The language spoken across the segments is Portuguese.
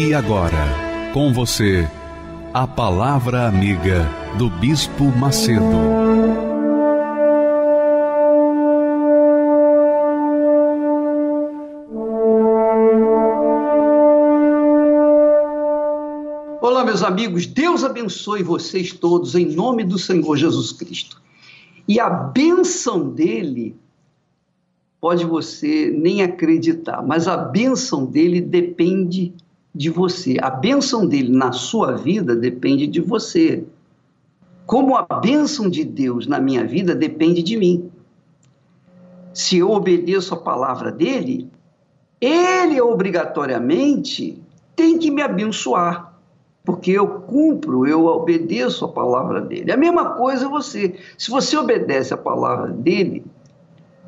E agora, com você, a Palavra Amiga do Bispo Macedo. Olá, meus amigos, Deus abençoe vocês todos em nome do Senhor Jesus Cristo. E a bênção dele, pode você nem acreditar, mas a bênção dele depende de você. A bênção dele na sua vida depende de você. Como a bênção de Deus na minha vida depende de mim. Se eu obedeço a palavra dele, ele obrigatoriamente tem que me abençoar, porque eu cumpro, eu obedeço a palavra dele. A mesma coisa você. Se você obedece a palavra dele,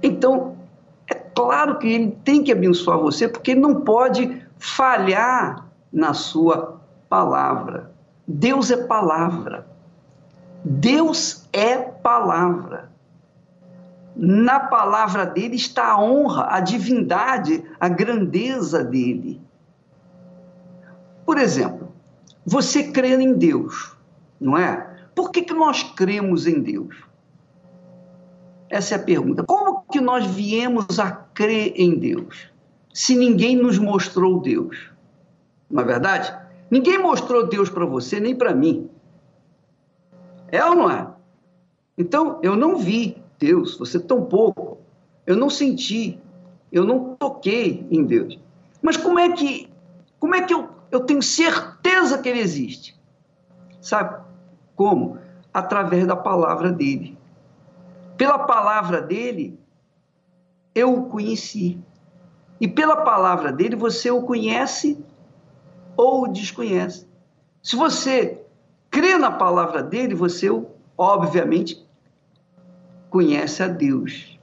então é claro que ele tem que abençoar você, porque ele não pode falhar na sua palavra. Deus é palavra. Deus é palavra. Na palavra dele está a honra, a divindade, a grandeza dele. Por exemplo, você crê em Deus, não é? Por que, que nós cremos em Deus? Essa é a pergunta. Como que nós viemos a crer em Deus? Se ninguém nos mostrou Deus? Não é verdade? Ninguém mostrou Deus para você, nem para mim. É ou não é? Então, eu não vi Deus, você tão pouco. Eu não senti, eu não toquei em Deus. Mas como é que, como é que eu, eu tenho certeza que ele existe? Sabe como? Através da palavra dele. Pela palavra dele, eu o conheci. E pela palavra dele você o conhece ou o desconhece. Se você crê na palavra dele, você, obviamente, conhece a Deus.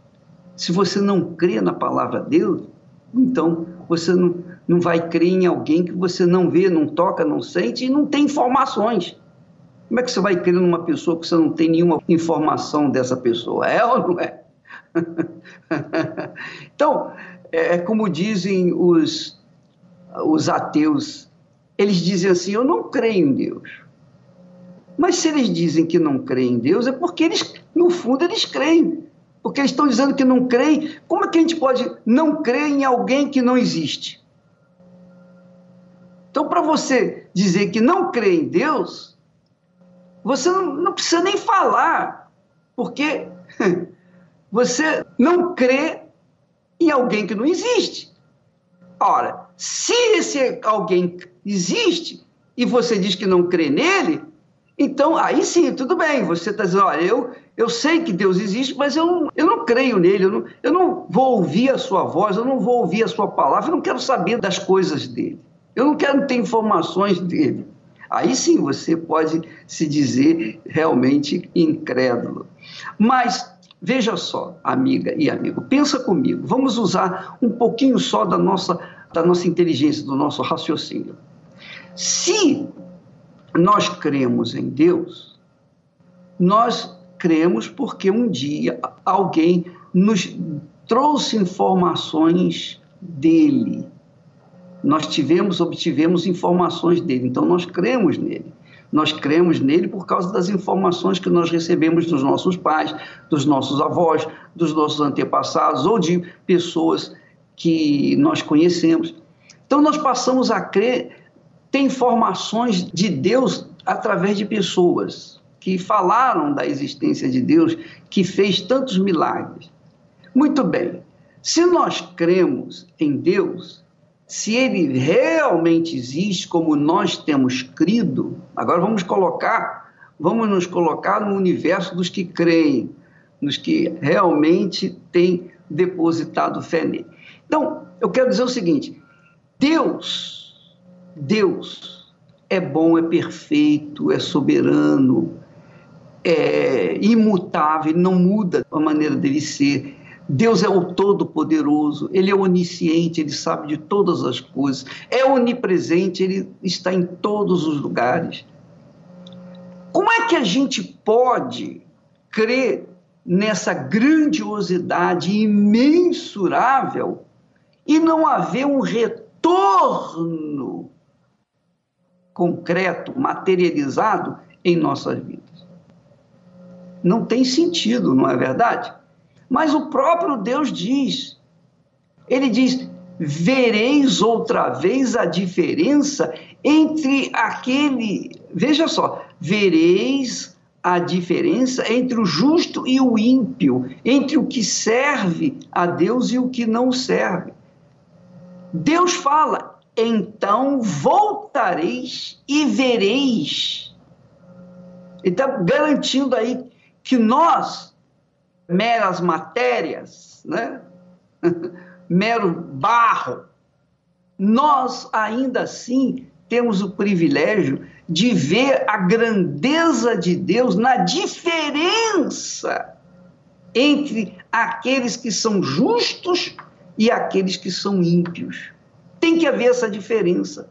Se você não crê na palavra de Deus, então você não, não vai crer em alguém que você não vê, não toca, não sente e não tem informações. Como é que você vai crer numa pessoa que você não tem nenhuma informação dessa pessoa? É ou não é? então, é, é como dizem os, os ateus, eles dizem assim: Eu não creio em Deus. Mas se eles dizem que não creem em Deus, é porque eles, no fundo, eles creem. Porque eles estão dizendo que não creem. Como é que a gente pode não crer em alguém que não existe? Então, para você dizer que não crê em Deus, você não, não precisa nem falar, porque você não crê em alguém que não existe. Ora, se esse alguém existe e você diz que não crê nele, então aí sim, tudo bem, você está dizendo, olha, eu, eu sei que Deus existe, mas eu não, eu não creio nele, eu não, eu não vou ouvir a sua voz, eu não vou ouvir a sua palavra, eu não quero saber das coisas dele, eu não quero ter informações dele. Aí sim você pode se dizer realmente incrédulo. Mas Veja só, amiga e amigo, pensa comigo. Vamos usar um pouquinho só da nossa, da nossa inteligência, do nosso raciocínio. Se nós cremos em Deus, nós cremos porque um dia alguém nos trouxe informações dele. Nós tivemos, obtivemos informações dele, então nós cremos nele. Nós cremos nele por causa das informações que nós recebemos dos nossos pais, dos nossos avós, dos nossos antepassados ou de pessoas que nós conhecemos. Então nós passamos a crer, ter informações de Deus através de pessoas que falaram da existência de Deus, que fez tantos milagres. Muito bem, se nós cremos em Deus, se ele realmente existe como nós temos crido, agora vamos colocar, vamos nos colocar no universo dos que creem, nos que realmente têm depositado fé nele. Então, eu quero dizer o seguinte: Deus, Deus é bom, é perfeito, é soberano, é imutável, não muda a maneira dele ser. Deus é o Todo-Poderoso, Ele é onisciente, Ele sabe de todas as coisas, é onipresente, Ele está em todos os lugares. Como é que a gente pode crer nessa grandiosidade imensurável e não haver um retorno concreto, materializado em nossas vidas? Não tem sentido, não é verdade? Mas o próprio Deus diz, ele diz: vereis outra vez a diferença entre aquele. Veja só, vereis a diferença entre o justo e o ímpio, entre o que serve a Deus e o que não serve. Deus fala: então voltareis e vereis. Ele está garantindo aí que nós meras matérias, né? mero barro, nós ainda assim temos o privilégio de ver a grandeza de Deus na diferença entre aqueles que são justos e aqueles que são ímpios. Tem que haver essa diferença.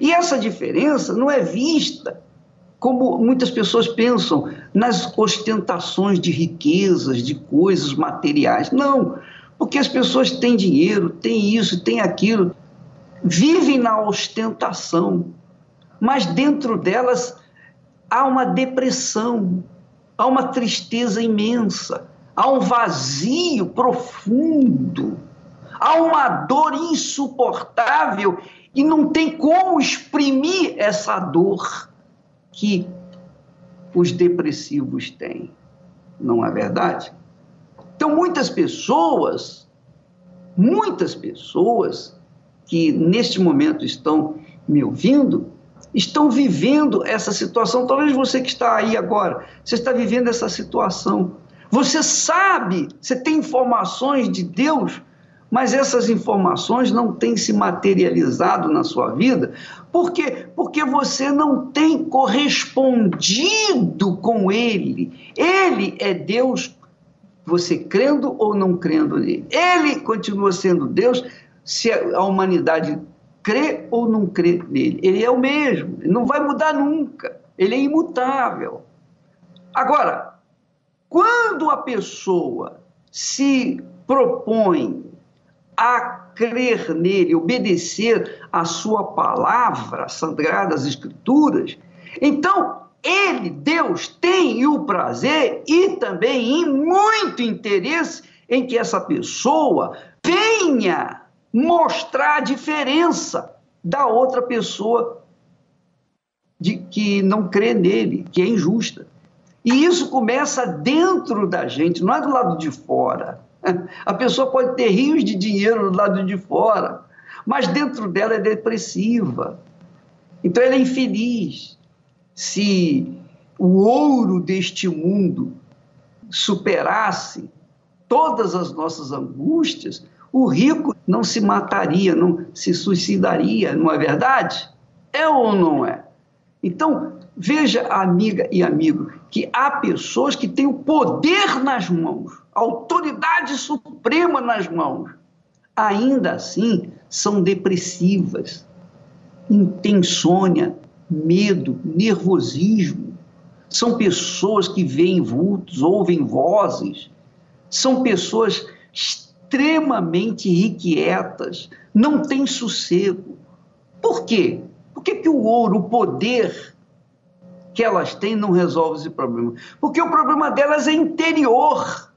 E essa diferença não é vista como muitas pessoas pensam nas ostentações de riquezas, de coisas materiais. Não, porque as pessoas têm dinheiro, têm isso, têm aquilo, vivem na ostentação, mas dentro delas há uma depressão, há uma tristeza imensa, há um vazio profundo, há uma dor insuportável e não tem como exprimir essa dor que os depressivos têm. Não é verdade? Então, muitas pessoas, muitas pessoas que neste momento estão me ouvindo, estão vivendo essa situação. Talvez você que está aí agora, você está vivendo essa situação. Você sabe, você tem informações de Deus mas essas informações não têm se materializado na sua vida. Por quê? Porque você não tem correspondido com Ele. Ele é Deus, você crendo ou não crendo nele. Ele continua sendo Deus se a humanidade crê ou não crê nele. Ele é o mesmo, não vai mudar nunca. Ele é imutável. Agora, quando a pessoa se propõe a crer nele, obedecer a sua palavra, sagradas escrituras, então ele, Deus, tem o prazer e também muito interesse em que essa pessoa venha mostrar a diferença da outra pessoa de que não crê nele, que é injusta. E isso começa dentro da gente, não é do lado de fora. A pessoa pode ter rios de dinheiro do lado de fora, mas dentro dela é depressiva. Então ela é infeliz. Se o ouro deste mundo superasse todas as nossas angústias, o rico não se mataria, não se suicidaria, não é verdade? É ou não é? Então, veja, amiga e amigo, que há pessoas que têm o poder nas mãos autoridade suprema nas mãos, ainda assim são depressivas, intensônia, medo, nervosismo. São pessoas que veem vultos, ouvem vozes, são pessoas extremamente irrequietas, não têm sossego. Por quê? Por que, que o ouro, o poder que elas têm, não resolve esse problema? Porque o problema delas é interior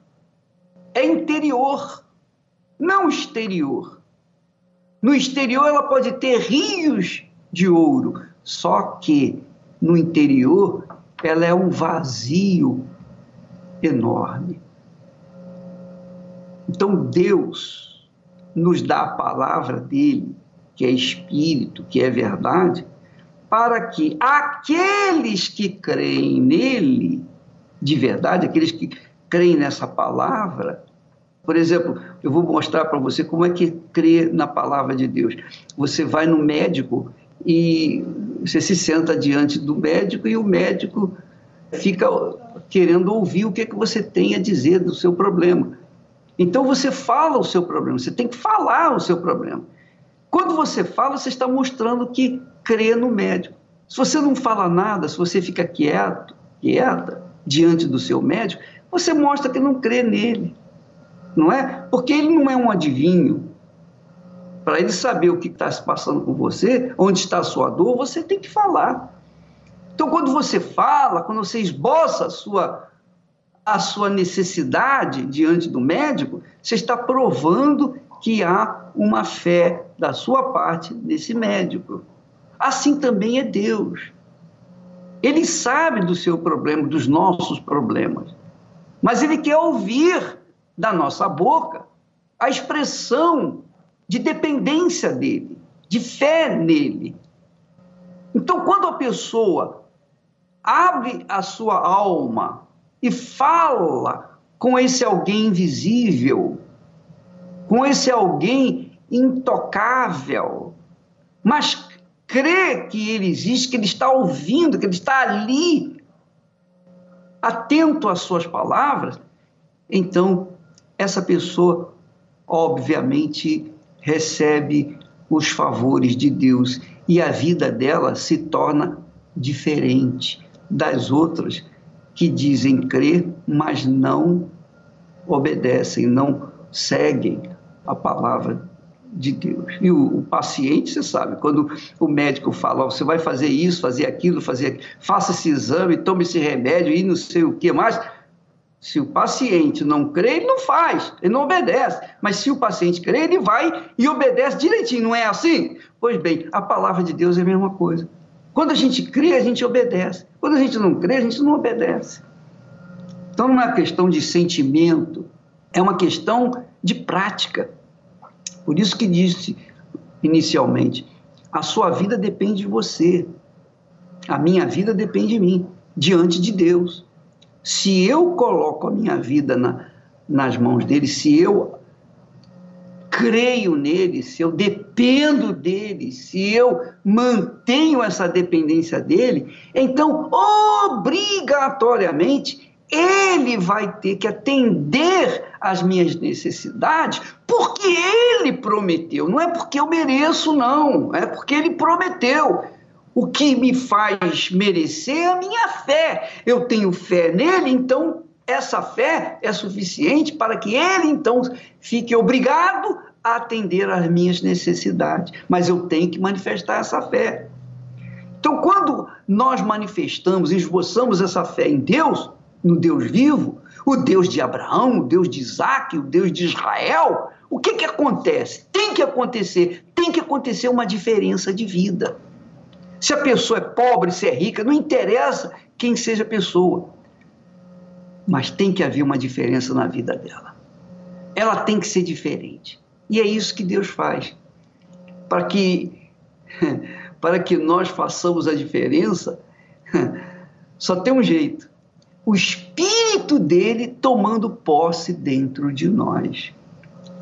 é interior, não exterior. No exterior ela pode ter rios de ouro, só que no interior ela é um vazio enorme. Então Deus nos dá a palavra dele, que é espírito, que é verdade, para que aqueles que creem nele, de verdade, aqueles que creem nessa palavra, Por exemplo, eu vou mostrar para você como é que crê na palavra de Deus. Você vai no médico e você se senta diante do médico e o médico fica querendo ouvir o que, é que você tem a dizer do seu problema. Então você fala o seu problema, você tem que falar o seu problema. Quando você fala, você está mostrando que crê no médico. Se você não fala nada, se você fica quieto, quieta diante do seu médico, você mostra que não crê nele não é? Porque ele não é um adivinho. Para ele saber o que está se passando com você, onde está a sua dor, você tem que falar. Então, quando você fala, quando você esboça a sua, a sua necessidade diante do médico, você está provando que há uma fé da sua parte nesse médico. Assim também é Deus. Ele sabe do seu problema, dos nossos problemas, mas ele quer ouvir da nossa boca a expressão de dependência dele, de fé nele. Então, quando a pessoa abre a sua alma e fala com esse alguém invisível, com esse alguém intocável, mas crê que ele existe, que ele está ouvindo, que ele está ali, atento às suas palavras, então essa pessoa, obviamente, recebe os favores de Deus e a vida dela se torna diferente das outras que dizem crer, mas não obedecem, não seguem a palavra de Deus. E o, o, paciente, você sabe, quando o médico fala, você vai fazer isso, fazer aquilo, fazer aquilo, faça esse exame, tome esse remédio e não sei o que mais, se o paciente não crê, ele não faz, ele não obedece. Mas se o paciente crê, ele vai e obedece direitinho, não é assim? Pois bem, a palavra de Deus é a mesma coisa. Quando a gente crê, a gente obedece. Quando a gente não crê, a gente não obedece. Então não é uma questão de sentimento, é uma questão de prática. Por isso que disse inicialmente, a sua vida depende de você. A minha vida depende de mim, diante de Deus. Se eu coloco a minha vida na, nas mãos dele, se eu creio nele, se eu dependo dele, se eu mantenho essa dependência dele, então obrigatoriamente ele vai ter que atender às minhas necessidades, porque ele prometeu, não é porque eu mereço, não, é porque ele prometeu. O que me faz merecer é a minha fé. Eu tenho fé nele, então essa fé é suficiente para que ele então fique obrigado a atender às minhas necessidades. Mas eu tenho que manifestar essa fé. Então, quando nós manifestamos, esboçamos essa fé em Deus, no Deus vivo, o Deus de Abraão, o Deus de Isaac, o Deus de Israel, o que, que acontece? Tem que acontecer, tem que acontecer uma diferença de vida. Se a pessoa é pobre, se é rica, não interessa quem seja a pessoa. Mas tem que haver uma diferença na vida dela. Ela tem que ser diferente. E é isso que Deus faz. Para que, para que nós façamos a diferença, só tem um jeito. O Espírito dele tomando posse dentro de nós.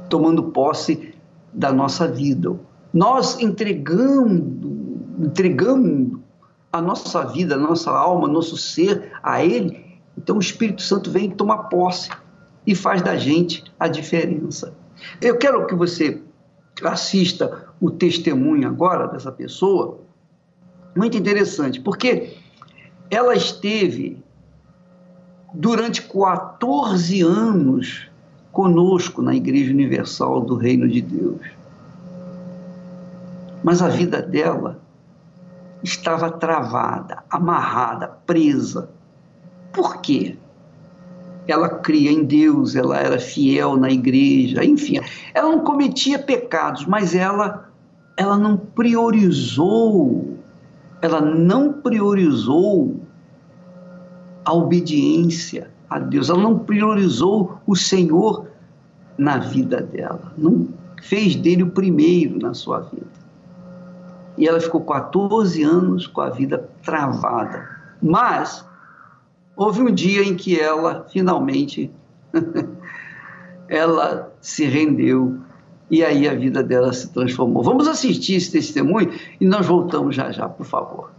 Tomando posse da nossa vida. Nós entregando entregamos a nossa vida, a nossa alma, nosso ser a Ele, então o Espírito Santo vem tomar posse e faz da gente a diferença. Eu quero que você assista o testemunho agora dessa pessoa, muito interessante, porque ela esteve durante 14 anos conosco na Igreja Universal do Reino de Deus. Mas a vida dela estava travada, amarrada, presa. Por quê? Ela cria em Deus, ela era fiel na igreja, enfim, ela não cometia pecados, mas ela ela não priorizou, ela não priorizou a obediência a Deus, ela não priorizou o Senhor na vida dela, não fez dele o primeiro na sua vida e ela ficou 14 anos com a vida travada. Mas houve um dia em que ela finalmente ela se rendeu e aí a vida dela se transformou. Vamos assistir esse testemunho e nós voltamos já já, por favor.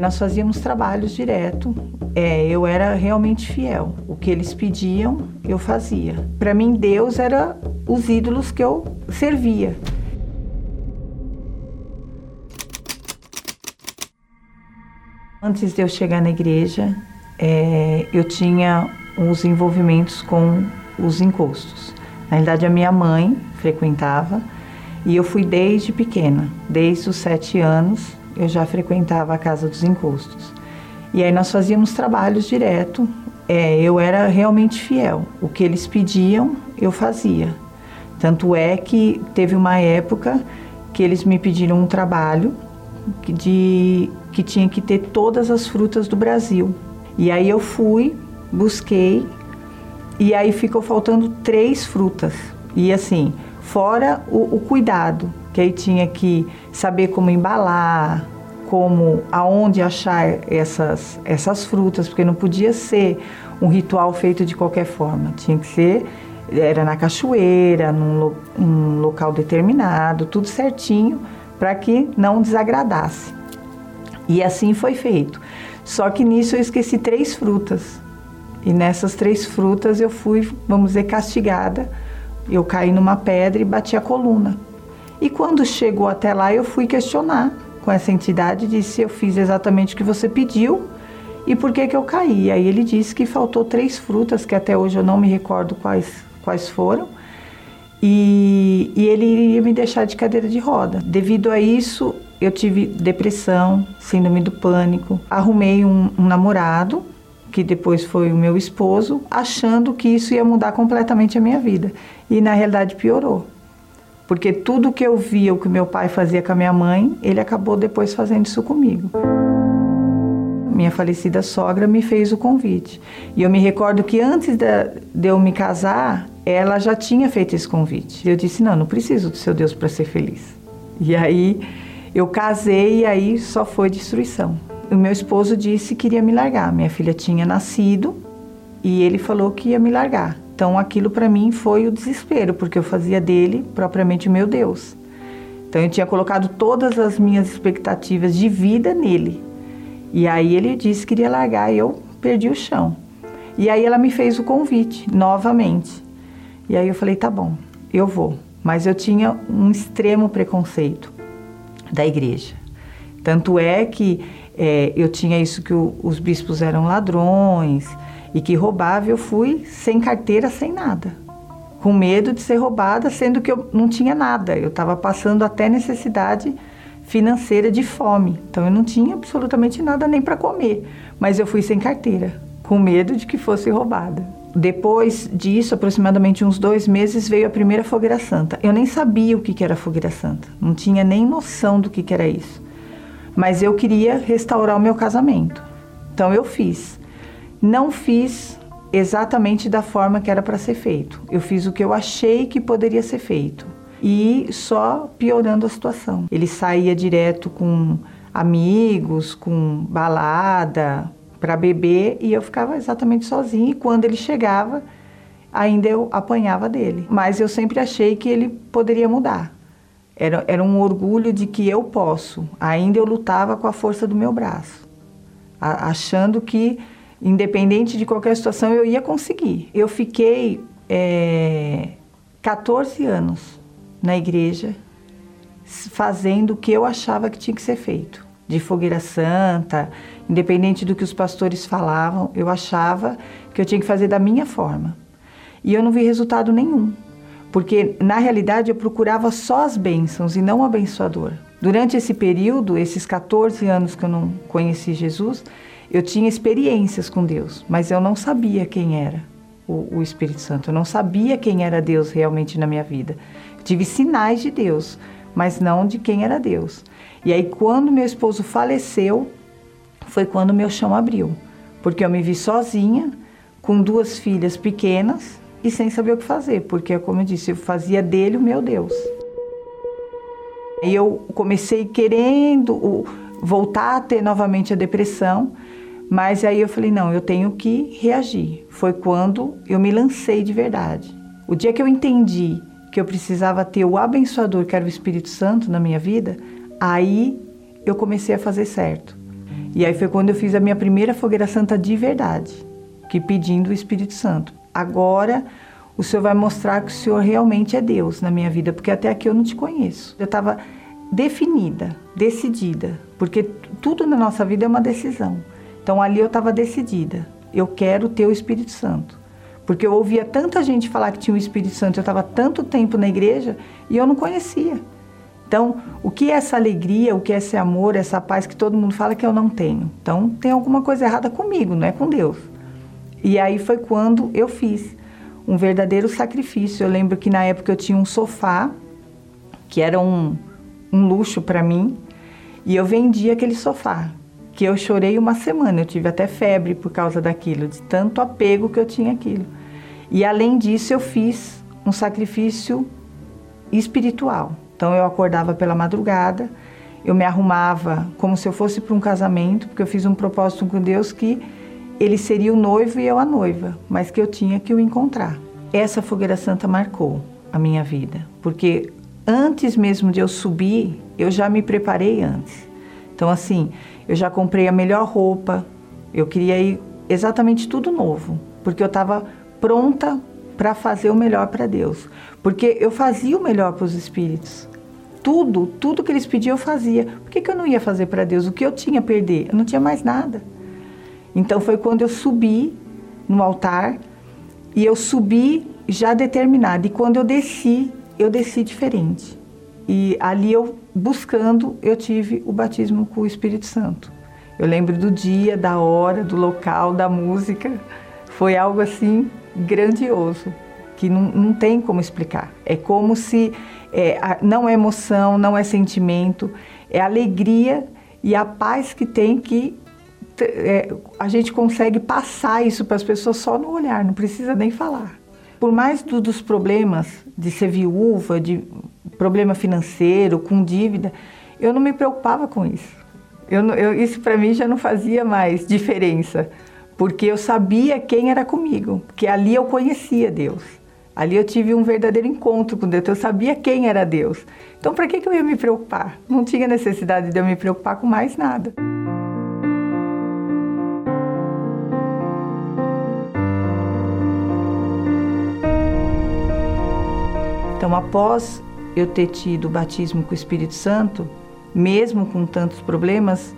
Nós fazíamos trabalhos direto. É, eu era realmente fiel. O que eles pediam, eu fazia. Para mim, Deus era os ídolos que eu servia. Antes de eu chegar na igreja, é, eu tinha uns envolvimentos com os encostos. Na realidade, a minha mãe frequentava e eu fui desde pequena, desde os sete anos eu já frequentava a casa dos encostos. E aí nós fazíamos trabalhos direto. É, eu era realmente fiel. O que eles pediam, eu fazia. Tanto é que teve uma época que eles me pediram um trabalho de que tinha que ter todas as frutas do Brasil. E aí eu fui, busquei e aí ficou faltando três frutas. E assim, fora o, o cuidado, que aí tinha que saber como embalar, como aonde achar essas, essas frutas, porque não podia ser um ritual feito de qualquer forma, tinha que ser era na cachoeira, num, num local determinado, tudo certinho para que não desagradasse. E assim foi feito. Só que nisso eu esqueci três frutas. E nessas três frutas eu fui, vamos dizer, castigada. Eu caí numa pedra e bati a coluna. E quando chegou até lá, eu fui questionar com essa entidade, disse: Eu fiz exatamente o que você pediu e por que, que eu caí. Aí ele disse que faltou três frutas, que até hoje eu não me recordo quais, quais foram, e, e ele iria me deixar de cadeira de roda. Devido a isso, eu tive depressão, síndrome do pânico, arrumei um, um namorado que depois foi o meu esposo, achando que isso ia mudar completamente a minha vida. E na realidade piorou. Porque tudo que eu via, o que meu pai fazia com a minha mãe, ele acabou depois fazendo isso comigo. Minha falecida sogra me fez o convite. E eu me recordo que antes de, eu me casar, ela já tinha feito esse convite. Eu disse: Não, não preciso do seu Deus para ser feliz. E aí eu casei e aí só foi destruição. O meu esposo disse que queria me largar. Minha filha tinha nascido e ele falou que ia me largar. Então aquilo para mim foi o desespero, porque eu fazia dele propriamente meu Deus. Então eu tinha colocado todas as minhas expectativas de vida nele. E aí ele disse que iria largar e eu perdi o chão. E aí ela me fez o convite novamente. E aí eu falei: tá bom, eu vou. Mas eu tinha um extremo preconceito da igreja. Tanto é que é, eu tinha isso que o, os bispos eram ladrões, e que roubava, eu fui sem carteira, sem nada. Com medo de ser roubada, sendo que eu não tinha nada. Eu estava passando até necessidade financeira de fome. Então eu não tinha absolutamente nada nem para comer. Mas eu fui sem carteira, com medo de que fosse roubada. Depois disso, aproximadamente uns dois meses, veio a primeira fogueira santa. Eu nem sabia o que era fogueira santa, não tinha nem noção do que era isso. Mas eu queria restaurar o meu casamento. Então eu fiz. Não fiz exatamente da forma que era para ser feito. Eu fiz o que eu achei que poderia ser feito e só piorando a situação. Ele saía direto com amigos, com balada para beber e eu ficava exatamente sozinha. E quando ele chegava, ainda eu apanhava dele. Mas eu sempre achei que ele poderia mudar. Era, era um orgulho de que eu posso. Ainda eu lutava com a força do meu braço, achando que independente de qualquer situação, eu ia conseguir. Eu fiquei é, 14 anos na igreja fazendo o que eu achava que tinha que ser feito. De fogueira santa, independente do que os pastores falavam, eu achava que eu tinha que fazer da minha forma. E eu não vi resultado nenhum, porque na realidade eu procurava só as bênçãos e não o abençoador. Durante esse período, esses 14 anos que eu não conheci Jesus, eu tinha experiências com Deus, mas eu não sabia quem era o, o Espírito Santo. Eu não sabia quem era Deus realmente na minha vida. Eu tive sinais de Deus, mas não de quem era Deus. E aí, quando meu esposo faleceu, foi quando meu chão abriu, porque eu me vi sozinha, com duas filhas pequenas e sem saber o que fazer, porque, como eu disse, eu fazia dele o meu Deus. E eu comecei querendo voltar a ter novamente a depressão, Mas aí eu falei, não, eu tenho que reagir. Foi quando eu me lancei de verdade. O dia que eu entendi que eu precisava ter o abençoador, que era o Espírito Santo na minha vida, aí eu comecei a fazer certo. E aí foi quando eu fiz a minha primeira fogueira santa de verdade, que pedindo o Espírito Santo. Agora o Senhor vai mostrar que o Senhor realmente é Deus na minha vida, porque até aqui eu não te conheço. Eu estava definida, decidida, porque tudo na nossa vida é uma decisão. Então ali eu estava decidida. Eu quero ter o Espírito Santo. Porque eu ouvia tanta gente falar que tinha o Espírito Santo, eu estava tanto tempo na igreja e eu não conhecia. Então, o que é essa alegria, o que é esse amor, essa paz que todo mundo fala que eu não tenho? Então, tem alguma coisa errada comigo, não é com Deus. E aí foi quando eu fiz um verdadeiro sacrifício. Eu lembro que na época eu tinha um sofá, que era um, um luxo para mim, e eu vendi aquele sofá, que eu chorei uma semana. Eu tive até febre por causa daquilo, de tanto apego que eu tinha aquilo. E além disso, eu fiz um sacrifício espiritual. Então eu acordava pela madrugada, eu me arrumava como se eu fosse para um casamento, porque eu fiz um propósito com Deus que ele seria o noivo e eu a noiva, mas que eu tinha que o encontrar. Essa fogueira santa marcou a minha vida, porque antes mesmo de eu subir, eu já me preparei antes. Então assim, eu já comprei a melhor roupa, eu queria ir exatamente tudo novo, porque eu estava pronta para fazer o melhor para Deus, porque eu fazia o melhor para os espíritos tudo, tudo que eles pediam eu fazia. Por que, que eu não ia fazer para Deus? O que eu tinha a perder? Eu não tinha mais nada. Então foi quando eu subi no altar e eu subi já determinada. E quando eu desci, eu desci diferente. E ali eu buscando, eu tive o batismo com o Espírito Santo. Eu lembro do dia, da hora, do local, da música. Foi algo assim grandioso, que não, não tem como explicar. É como se é, não é emoção, não é sentimento, é alegria e a paz que tem que é, a gente consegue passar isso para as pessoas só no olhar, não precisa nem falar. Por mais do, dos problemas de ser viúva, de problema financeiro, com dívida, eu não me preocupava com isso. Eu, eu, isso para mim já não fazia mais diferença, porque eu sabia quem era comigo, porque ali eu conhecia Deus. Ali eu tive um verdadeiro encontro com Deus, eu sabia quem era Deus. Então, para que, que eu ia me preocupar? Não tinha necessidade de eu me preocupar com mais nada. Então, após eu ter tido o batismo com o Espírito Santo, mesmo com tantos problemas,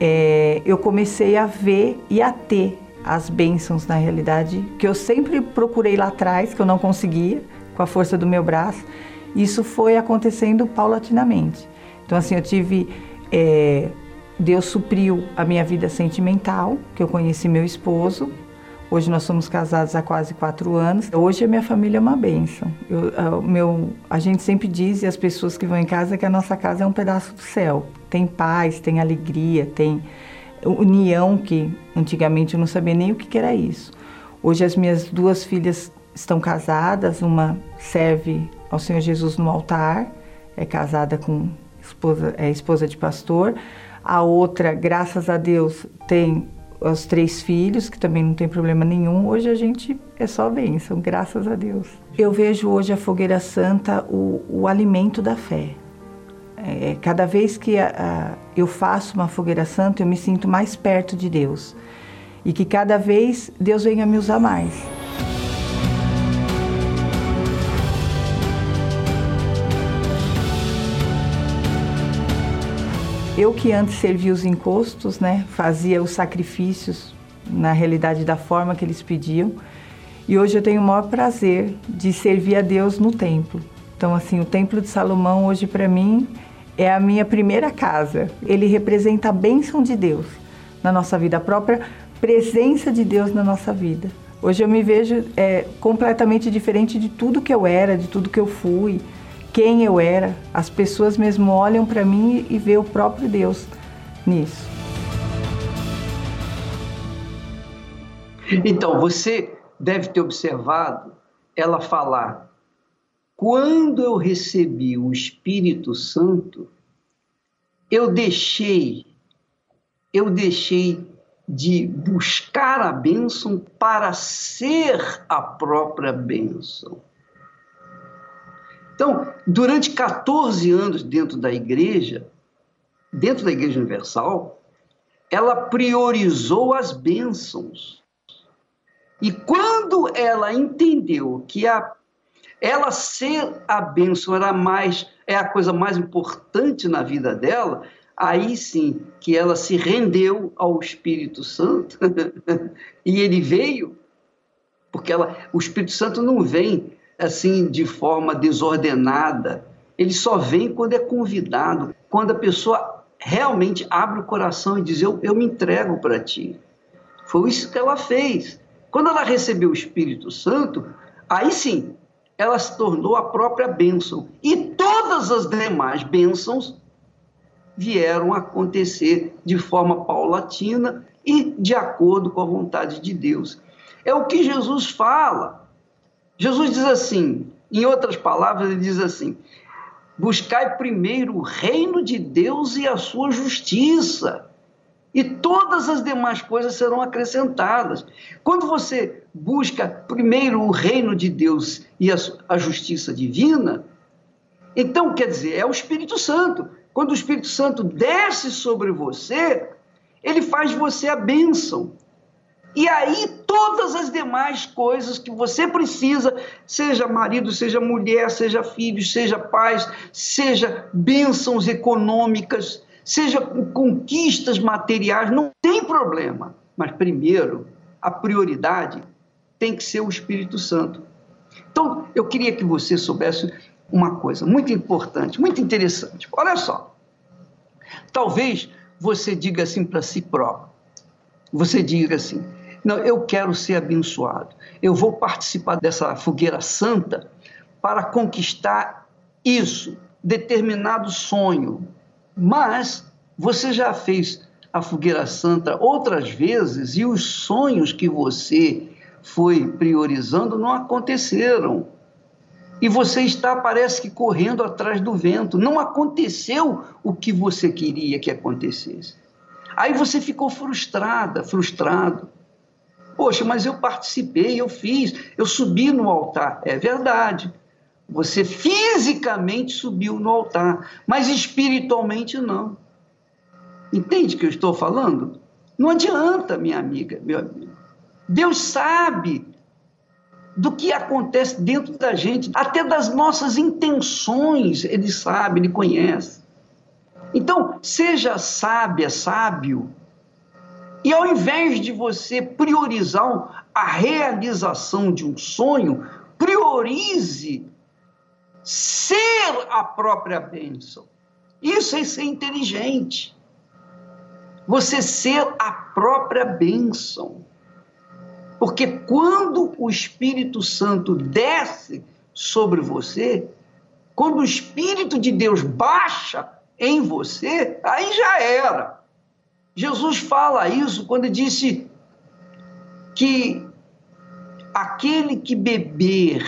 é, eu comecei a ver e a ter as bênçãos na realidade, que eu sempre procurei lá atrás, que eu não conseguia, com a força do meu braço. Isso foi acontecendo paulatinamente. Então, assim, eu tive. É, Deus supriu a minha vida sentimental, que eu conheci meu esposo. Hoje nós somos casados há quase quatro anos. Hoje a minha família é uma bênção. Eu, a, meu, a gente sempre diz, e as pessoas que vão em casa, que a nossa casa é um pedaço do céu. Tem paz, tem alegria, tem união que antigamente eu não sabia nem o que era isso. Hoje as minhas duas filhas estão casadas, uma serve ao Senhor Jesus no altar, é casada com esposa, é esposa de pastor. A outra, graças a Deus, tem os três filhos, que também não tem problema nenhum. Hoje a gente é só bênção, graças a Deus. Eu vejo hoje a fogueira santa o, o alimento da fé. É, cada vez que a, a, eu faço uma fogueira santa, eu me sinto mais perto de Deus. E que cada vez Deus venha me usar mais. Eu que antes servia os encostos, né, fazia os sacrifícios na realidade da forma que eles pediam, e hoje eu tenho o maior prazer de servir a Deus no templo. Então, assim, o Templo de Salomão hoje para mim é a minha primeira casa. Ele representa a bênção de Deus na nossa vida, a própria presença de Deus na nossa vida. Hoje eu me vejo é, completamente diferente de tudo que eu era, de tudo que eu fui, quem eu era. As pessoas mesmo olham para mim e vê o próprio Deus nisso. Então, você deve ter observado ela falar quando eu recebi o Espírito Santo, eu deixei, eu deixei de buscar a bênção para ser a própria bênção. Então, durante 14 anos dentro da igreja, dentro da Igreja Universal, ela priorizou as bênçãos. E quando ela entendeu que a, ela ser a bênção era mais é a coisa mais importante na vida dela, aí sim que ela se rendeu ao Espírito Santo e ele veio, porque ela, o Espírito Santo não vem assim de forma desordenada, ele só vem quando é convidado, quando a pessoa realmente abre o coração e diz: Eu, eu me entrego para ti. Foi isso que ela fez. Quando ela recebeu o Espírito Santo, aí sim, ela se tornou a própria bênção. E todas as demais bênçãos vieram acontecer de forma paulatina e de acordo com a vontade de Deus. É o que Jesus fala. Jesus diz assim, em outras palavras, ele diz assim: buscai primeiro o reino de Deus e a sua justiça, e todas as demais coisas serão acrescentadas. Quando você busca primeiro o reino de Deus e a, justiça divina, então quer dizer, é o Espírito Santo. Quando o Espírito Santo desce sobre você, ele faz você a bênção. E aí todas as demais coisas que você precisa, seja marido, seja mulher, seja filhos, seja pais, seja bênçãos econômicas, seja conquistas materiais, não tem problema. Mas primeiro, a prioridade tem que ser o Espírito Santo. Então, eu queria que você soubesse uma coisa muito importante, muito interessante. Olha só. Talvez você diga assim para si próprio. Você diga assim: "Não, eu quero ser abençoado. Eu vou participar dessa fogueira santa para conquistar isso, determinado sonho". Mas você já fez a fogueira santa outras vezes e os sonhos que você foi priorizando não aconteceram e você está, parece que, correndo atrás do vento. Não aconteceu o que você queria que acontecesse. Aí você ficou frustrada, frustrado. Poxa, mas eu participei, eu fiz, eu subi no altar. É verdade. Você fisicamente subiu no altar, mas espiritualmente não. Entende o que eu estou falando? Não adianta, minha amiga, meu amigo. Deus sabe do que acontece dentro da gente, até das nossas intenções, ele sabe, ele conhece. Então, seja sábia, sábio, e ao invés de você priorizar a realização de um sonho, priorize ser a própria bênção. Isso é ser inteligente. Você ser a própria bênção. Porque quando o Espírito Santo desce sobre você, quando o Espírito de Deus baixa em você, aí já era. Jesus fala isso quando disse que aquele que beber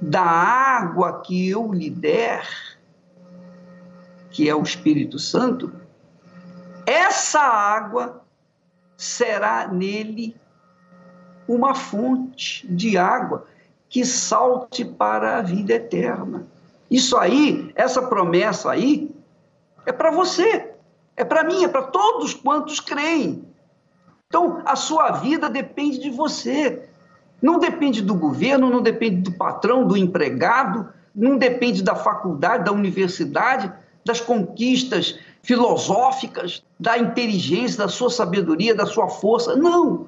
da água que eu lhe der, que é o Espírito Santo, essa água será nele uma fonte de água que salte para a vida eterna. Isso aí, essa promessa aí, é para você, é para mim, é para todos quantos creem. Então, a sua vida depende de você. Não depende do governo, não depende do patrão, do empregado, não depende da faculdade, da universidade, das conquistas filosóficas, da inteligência, da sua sabedoria, da sua força. Não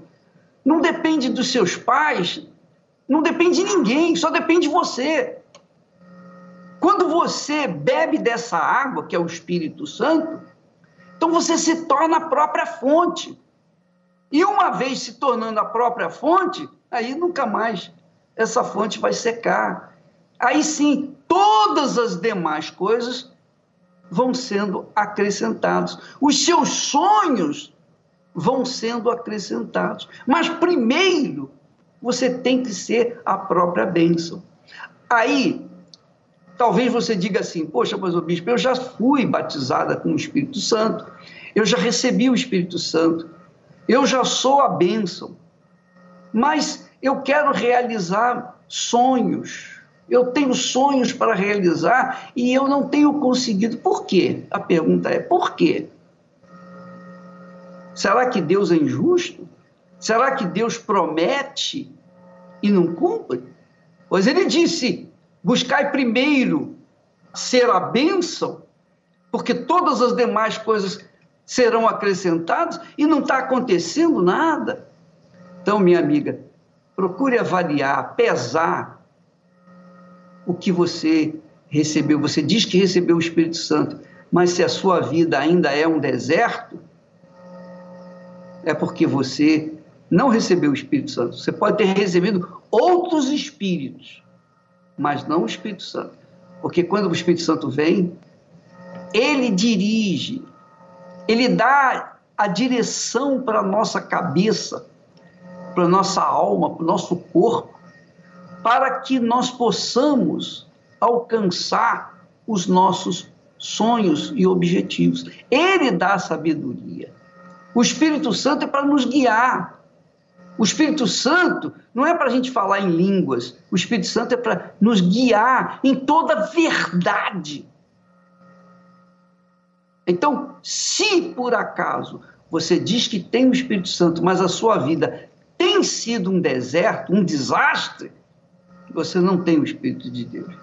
não depende dos seus pais, não depende de ninguém, só depende de você. Quando você bebe dessa água, que é o Espírito Santo, então você se torna a própria fonte. E uma vez se tornando a própria fonte, aí nunca mais essa fonte vai secar. Aí sim, todas as demais coisas vão sendo acrescentadas. Os seus sonhos vão sendo acrescentados. Mas primeiro, você tem que ser a própria bênção. Aí, talvez você diga assim: Poxa, mas o bispo, eu já fui batizada com o Espírito Santo, eu já recebi o Espírito Santo, eu já sou a bênção, mas eu quero realizar sonhos. Eu tenho sonhos para realizar e eu não tenho conseguido. Por quê? A pergunta é: por quê? Será que Deus é injusto? Será que Deus promete e não cumpre? Pois ele disse: buscai primeiro ser a bênção, porque todas as demais coisas serão acrescentadas e não está acontecendo nada. Então, minha amiga, procure avaliar, pesar o que você recebeu. Você diz que recebeu o Espírito Santo, mas se a sua vida ainda é um deserto, é porque você não recebeu o Espírito Santo. Você pode ter recebido outros espíritos, mas não o Espírito Santo. Porque quando o Espírito Santo vem, ele dirige, ele dá a direção para a nossa cabeça, para a nossa alma, para o nosso corpo, para que nós possamos alcançar os nossos sonhos e objetivos. Ele dá sabedoria. O Espírito Santo é para nos guiar. O Espírito Santo não é para a gente falar em línguas. O Espírito Santo é para nos guiar em toda verdade. Então, se por acaso você diz que tem o Espírito Santo, mas a sua vida tem sido um deserto, um desastre, você não tem o Espírito de Deus.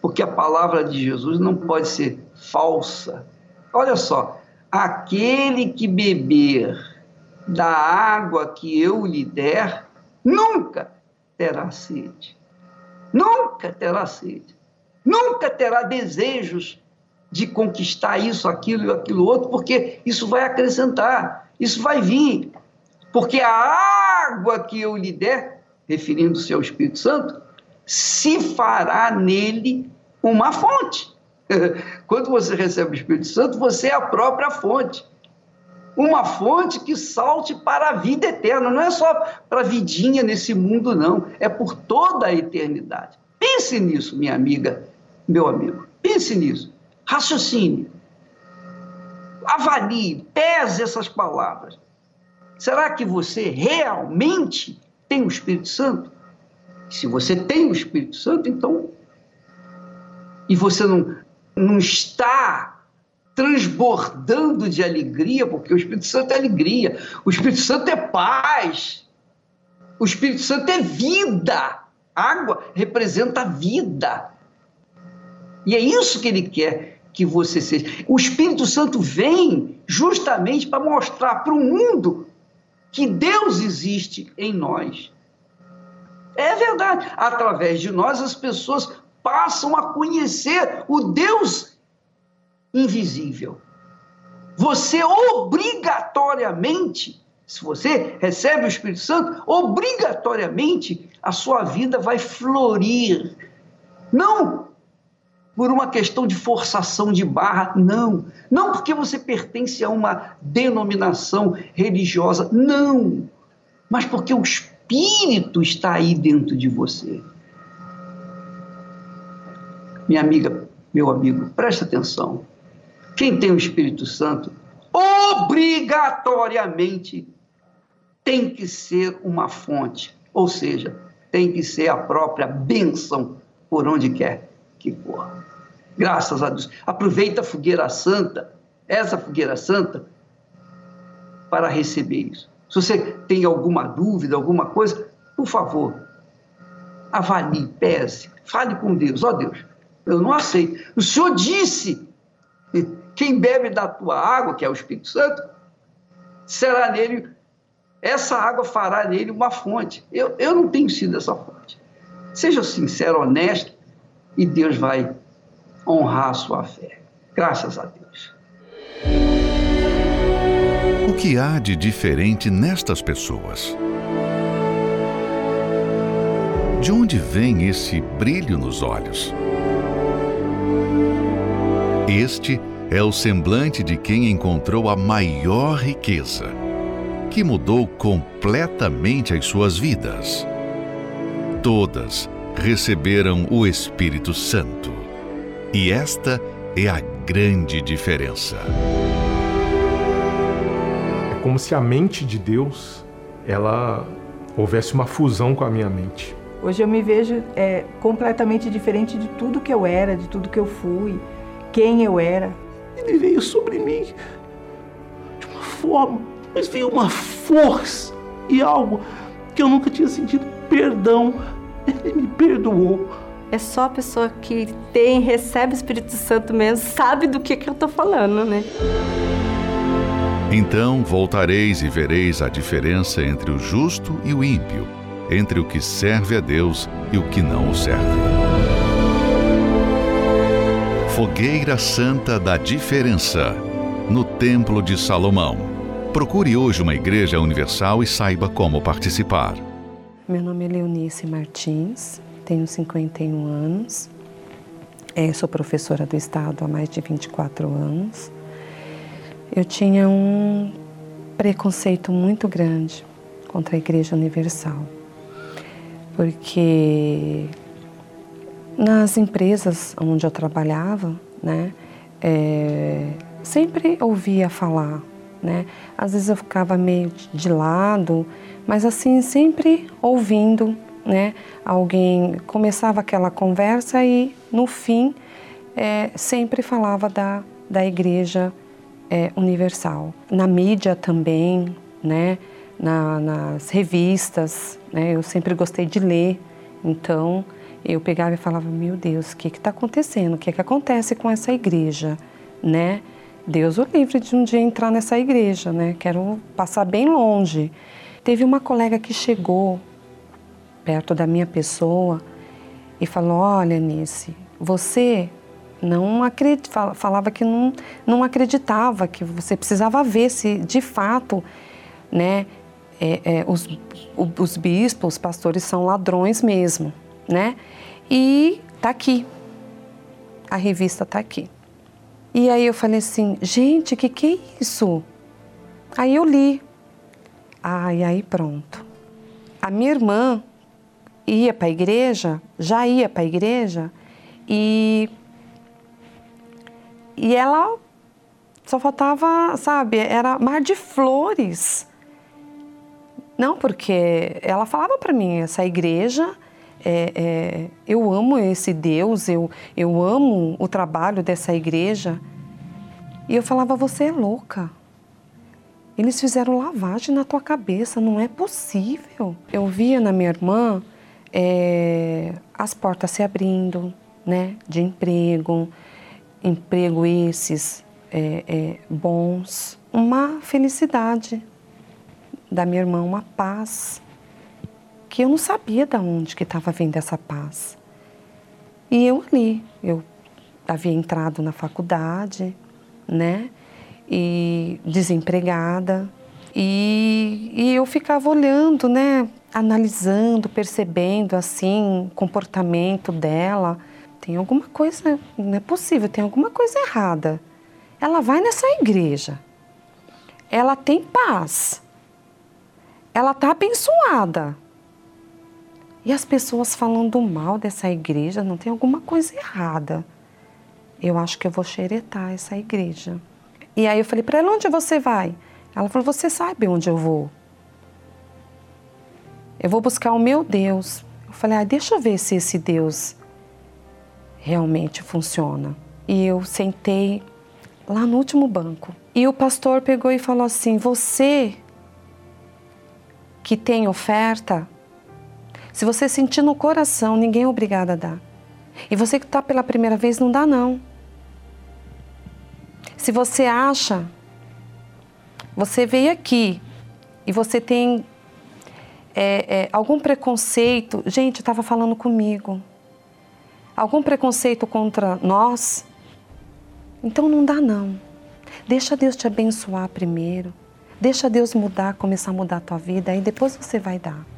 Porque a palavra de Jesus não pode ser falsa. Olha só, aquele que beber da água que eu lhe der, nunca terá sede. Nunca terá sede. Nunca terá desejos de conquistar isso, aquilo e aquilo outro, porque isso vai acrescentar, isso vai vir. Porque a água que eu lhe der, referindo-se ao Espírito Santo, se fará nele uma fonte. Quando você recebe o Espírito Santo, você é a própria fonte. Uma fonte que salte para a vida eterna. Não é só para a vidinha nesse mundo, não. É por toda a eternidade. Pense nisso, minha amiga, meu amigo. Pense nisso raciocine, avalie, pese essas palavras. Será que você realmente tem o Espírito Santo? Se você tem o Espírito Santo, então. E você não, não está transbordando de alegria, porque o Espírito Santo é alegria, o Espírito Santo é paz, o Espírito Santo é vida. Água representa vida. E é isso que ele quer que você seja. O Espírito Santo vem justamente para mostrar para o mundo que Deus existe em nós. É verdade. Através de nós, as pessoas passam a conhecer o Deus invisível. Você obrigatoriamente, se você recebe o Espírito Santo, obrigatoriamente a sua vida vai florir. Não por uma questão de forçação de barra, não. Não porque você pertence a uma denominação religiosa, não. Mas porque o Espírito está aí dentro de você. Minha amiga, meu amigo, presta atenção. Quem tem o Espírito Santo, obrigatoriamente tem que ser uma fonte, ou seja, tem que ser a própria bênção por onde quer que for. Graças a Deus. Aproveita a fogueira santa, essa fogueira santa, para receber isso. Se você tem alguma dúvida, alguma coisa, por favor, avalie, pese, fale com Deus. Ó oh, Deus, eu não aceito. O Senhor disse: quem bebe da tua água, que é o Espírito Santo, será nele, essa água fará nele uma fonte. Eu, eu não tenho sido essa fonte. Seja sincero, honesto, e Deus vai honrar a sua fé. Graças a Deus. O que há de diferente nestas pessoas? De onde vem esse brilho nos olhos? Este é o semblante de quem encontrou a maior riqueza, que mudou completamente as suas vidas. Todas receberam o Espírito Santo. E esta é a grande diferença. É como se a mente de Deus, ela houvesse uma fusão com a minha mente. Hoje eu me vejo é, completamente diferente de tudo que eu era, de tudo que eu fui, quem eu era. Ele veio sobre mim de uma forma, mas veio uma força e algo que eu nunca tinha sentido perdão. Ele me perdoou. É só a pessoa que tem, recebe o Espírito Santo mesmo, sabe do que, que eu tô falando, né? Então voltareis e vereis a diferença entre o justo e o ímpio entre o que serve a Deus e o que não o serve. Fogueira Santa da Diferença, no Templo de Salomão. Procure hoje uma igreja universal e saiba como participar. Meu nome é Leonice Martins, tenho 51 anos, é, sou professora do Estado há mais de 24 anos. Eu tinha um preconceito muito grande contra a Igreja Universal porque nas empresas onde eu trabalhava, né, é, sempre ouvia falar, né? Às vezes eu ficava meio de lado, mas assim sempre ouvindo, né? Alguém começava aquela conversa e no fim é, sempre falava da, da Igreja é, Universal. Na mídia também, né? na, nas revistas, né? Eu sempre gostei de ler, então eu pegava e falava: Meu Deus, o que está acontecendo? O que, que acontece com essa igreja, né? Deus o livre de um dia entrar nessa igreja, né? Quero passar bem longe. Teve uma colega que chegou perto da minha pessoa e falou: Olha, Nice, você não acredita, falava que não, não acreditava, que você precisava ver se de fato, né, é, é, os, os bispos, os pastores são ladrões mesmo, né? E tá aqui, a revista tá aqui. E aí eu falei assim, gente, que que é isso? Aí eu li. Ah, e aí pronto. A minha irmã ia para a igreja, já ia para a igreja e e ela só faltava, sabe, era mar de flores não, porque ela falava para mim, essa igreja, é, é, eu amo esse Deus, eu, eu amo o trabalho dessa igreja. E eu falava, você é louca. Eles fizeram lavagem na tua cabeça, não é possível. Eu via na minha irmã é, as portas se abrindo, né, de emprego, emprego esses é, é, bons, uma felicidade, da minha irmã uma paz que eu não sabia de onde que estava vindo essa paz. E eu ali, eu havia entrado na faculdade, né? E desempregada. E, e eu ficava olhando, né? Analisando, percebendo assim o comportamento dela. Tem alguma coisa, não é possível, tem alguma coisa errada. Ela vai nessa igreja. Ela tem paz ela está abençoada. E as pessoas falando mal dessa igreja, não tem alguma coisa errada. Eu acho que eu vou xeretar essa igreja. E aí eu falei para onde você vai? Ela falou: você sabe onde eu vou. Eu vou buscar o meu Deus. Eu falei: ah, deixa eu ver se esse Deus realmente funciona. E eu sentei lá no último banco. E o pastor pegou e falou assim: Você que tem oferta, se você sentir no coração, ninguém é obrigado a dar. E você que está pela primeira vez, não dá não. Se você acha, você veio aqui e você tem é, é, algum preconceito, gente, estava falando comigo, algum preconceito contra nós, então não dá não. Deixa Deus te abençoar primeiro. Deixa Deus mudar, começar a mudar a tua vida, aí depois você vai dar.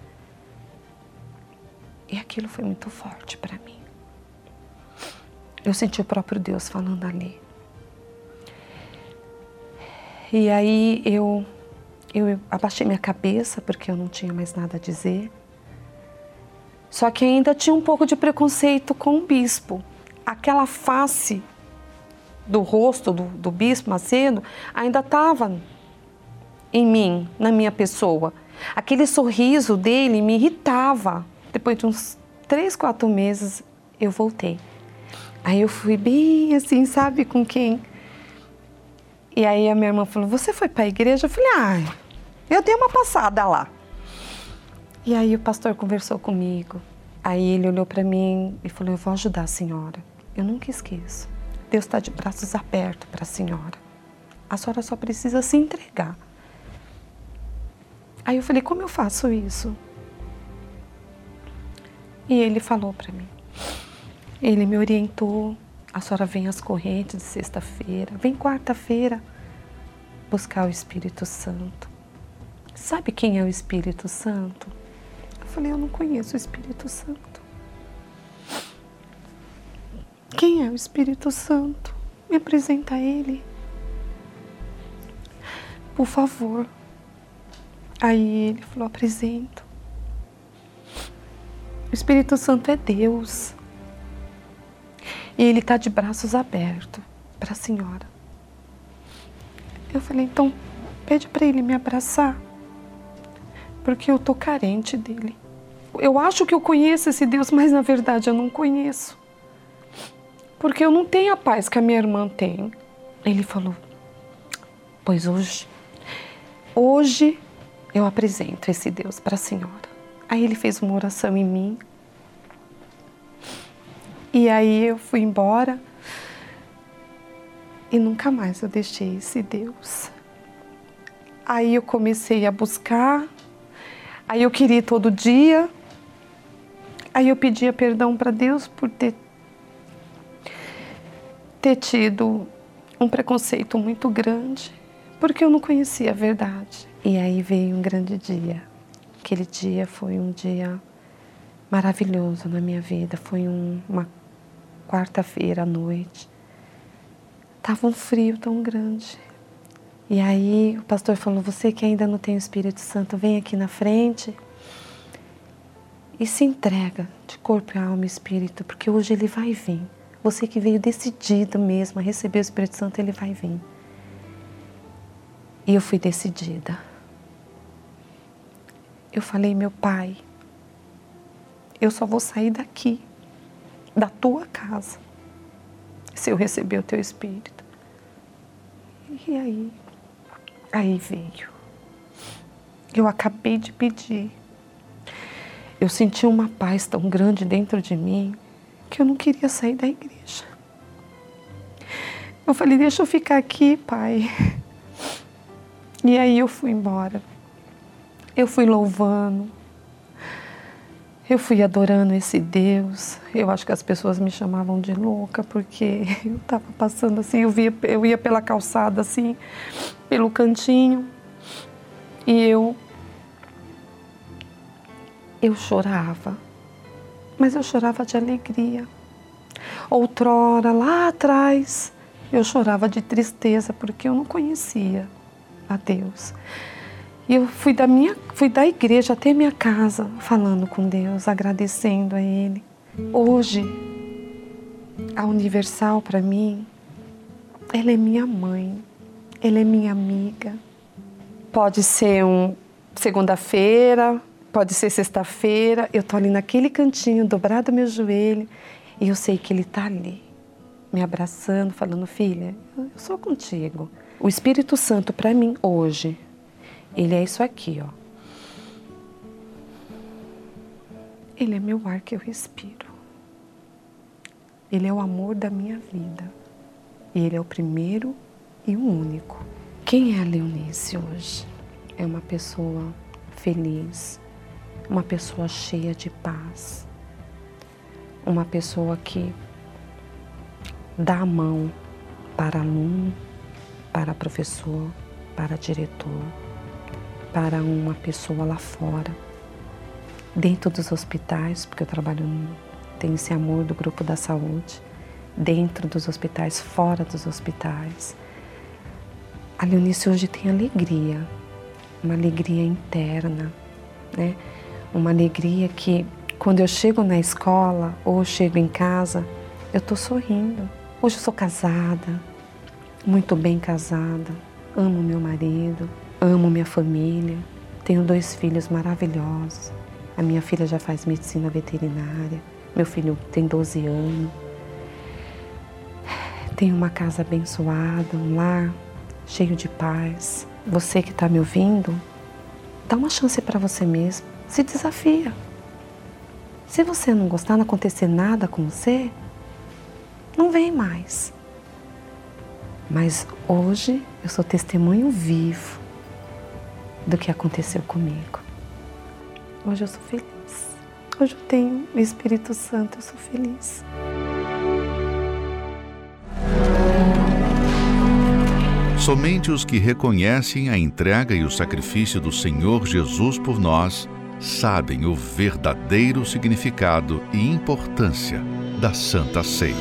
E aquilo foi muito forte para mim. Eu senti o próprio Deus falando ali. E aí eu, eu abaixei minha cabeça porque eu não tinha mais nada a dizer. Só que ainda tinha um pouco de preconceito com o bispo. Aquela face do rosto do, do bispo Macedo ainda estava em mim, na minha pessoa. Aquele sorriso dele me irritava. Depois de uns três, quatro meses, eu voltei. Aí eu fui bem assim, sabe com quem? E aí a minha irmã falou: Você foi para a igreja? Eu falei: Ah, eu dei uma passada lá. E aí o pastor conversou comigo. Aí ele olhou para mim e falou: Eu vou ajudar a senhora. Eu nunca esqueço. Deus está de braços abertos para a senhora. A senhora só precisa se entregar. Aí eu falei: Como eu faço isso? E ele falou para mim. Ele me orientou. A senhora vem às correntes de sexta-feira, vem quarta-feira buscar o Espírito Santo. Sabe quem é o Espírito Santo? Eu falei, eu não conheço o Espírito Santo. Quem é o Espírito Santo? Me apresenta ele. Por favor. Aí ele falou, apresento. Espírito Santo é Deus. E ele está de braços abertos para a senhora. Eu falei, então pede para ele me abraçar, porque eu tô carente dele. Eu acho que eu conheço esse Deus, mas na verdade eu não conheço. Porque eu não tenho a paz que a minha irmã tem. Ele falou, pois hoje, hoje eu apresento esse Deus para a senhora. Aí ele fez uma oração em mim, e aí eu fui embora e nunca mais eu deixei esse Deus. Aí eu comecei a buscar, aí eu queria todo dia, aí eu pedia perdão para Deus por ter, ter tido um preconceito muito grande, porque eu não conhecia a verdade. E aí veio um grande dia. Aquele dia foi um dia maravilhoso na minha vida, foi um, uma quarta-feira à noite. Tava um frio tão grande. E aí o pastor falou: Você que ainda não tem o Espírito Santo, vem aqui na frente e se entrega de corpo, alma e espírito, porque hoje ele vai vir. Você que veio decidido mesmo a receber o Espírito Santo, ele vai vir. E eu fui decidida. Eu falei, meu pai, eu só vou sair daqui da tua casa se eu receber o teu espírito. E aí, aí veio. Eu acabei de pedir. Eu senti uma paz tão grande dentro de mim que eu não queria sair da igreja. Eu falei, deixa eu ficar aqui, pai. E aí eu fui embora. Eu fui louvando, eu fui adorando esse Deus. Eu acho que as pessoas me chamavam de louca porque eu estava passando assim, eu via, eu ia pela calçada assim, pelo cantinho e eu eu chorava. Mas eu chorava de alegria. Outrora, lá atrás, eu chorava de tristeza porque eu não conhecia a Deus. E eu fui da minha, fui da igreja até minha casa, falando com Deus, agradecendo a Ele. Hoje, a Universal para mim, ela é minha mãe, ela é minha amiga. Pode ser um segunda-feira, pode ser sexta-feira, eu tô ali naquele cantinho, dobrado meu joelho, e eu sei que ele tá ali, me abraçando, falando, filha, eu sou contigo. O Espírito Santo para mim hoje ele é isso aqui, ó. Ele é meu ar que eu respiro. Ele é o amor da minha vida. E ele é o primeiro e o único. Quem é a Leonice hoje? É uma pessoa feliz, uma pessoa cheia de paz, uma pessoa que dá a mão para aluno, para professor, para diretor para uma pessoa lá fora, dentro dos hospitais, porque eu trabalho, tenho esse amor do grupo da saúde, dentro dos hospitais, fora dos hospitais. A Leonice hoje tem alegria, uma alegria interna, né? Uma alegria que quando eu chego na escola ou chego em casa, eu estou sorrindo. Hoje eu sou casada, muito bem casada, amo meu marido, amo minha família, tenho dois filhos maravilhosos. A minha filha já faz medicina veterinária, meu filho tem 12 anos. Tenho uma casa abençoada, um lar cheio de paz. Você que está me ouvindo, dá uma chance para você mesmo, se desafia. Se você não gostar, não acontecer nada com você, não vem mais. Mas hoje eu sou testemunho vivo do que aconteceu comigo. Hoje eu sou feliz. Hoje eu tenho o Espírito Santo, eu sou feliz. Somente os que reconhecem a entrega e o sacrifício do Senhor Jesus por nós sabem o verdadeiro significado e importância da Santa Ceia.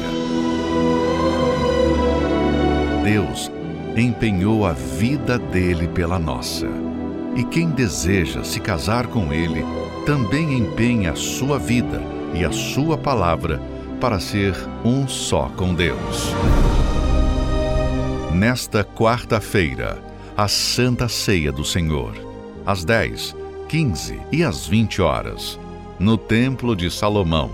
Deus empenhou a vida dele pela nossa. E quem deseja se casar com ele também empenha a sua vida e a sua palavra para ser um só com Deus. Nesta quarta-feira, a Santa Ceia do Senhor, às 10, 15 e às 20 horas, no Templo de Salomão,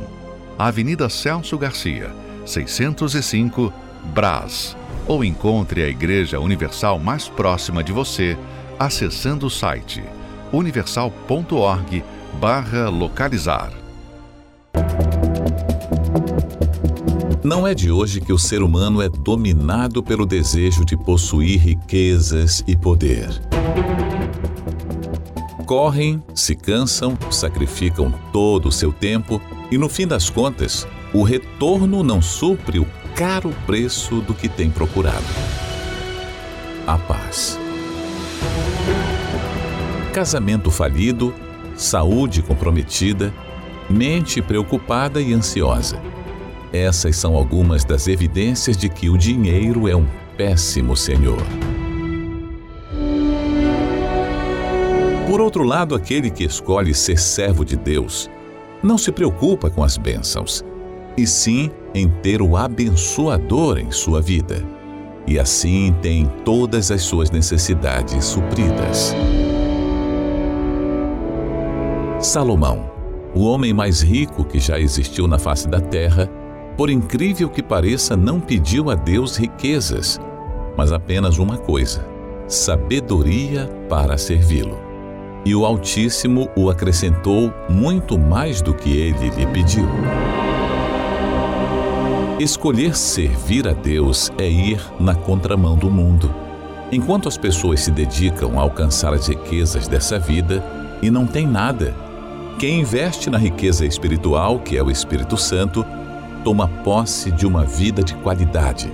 Avenida Celso Garcia, 605, Brás. Ou encontre a Igreja Universal mais próxima de você acessando o site universal.org barra localizar. Não é de hoje que o ser humano é dominado pelo desejo de possuir riquezas e poder correm, se cansam, sacrificam todo o seu tempo e, no fim das contas, o retorno não supre o caro preço do que tem procurado. A paz. Casamento falido, saúde comprometida, mente preocupada e ansiosa. Essas são algumas das evidências de que o dinheiro é um péssimo senhor. Por outro lado, aquele que escolhe ser servo de Deus não se preocupa com as bênçãos, e sim em ter o abençoador em sua vida. E assim tem todas as suas necessidades supridas. Salomão, o homem mais rico que já existiu na face da terra, por incrível que pareça, não pediu a Deus riquezas, mas apenas uma coisa: sabedoria para servi-lo e o Altíssimo o acrescentou muito mais do que ele lhe pediu. Escolher servir a Deus é ir na contramão do mundo. Enquanto as pessoas se dedicam a alcançar as riquezas dessa vida e não têm nada, quem investe na riqueza espiritual, que é o Espírito Santo, toma posse de uma vida de qualidade,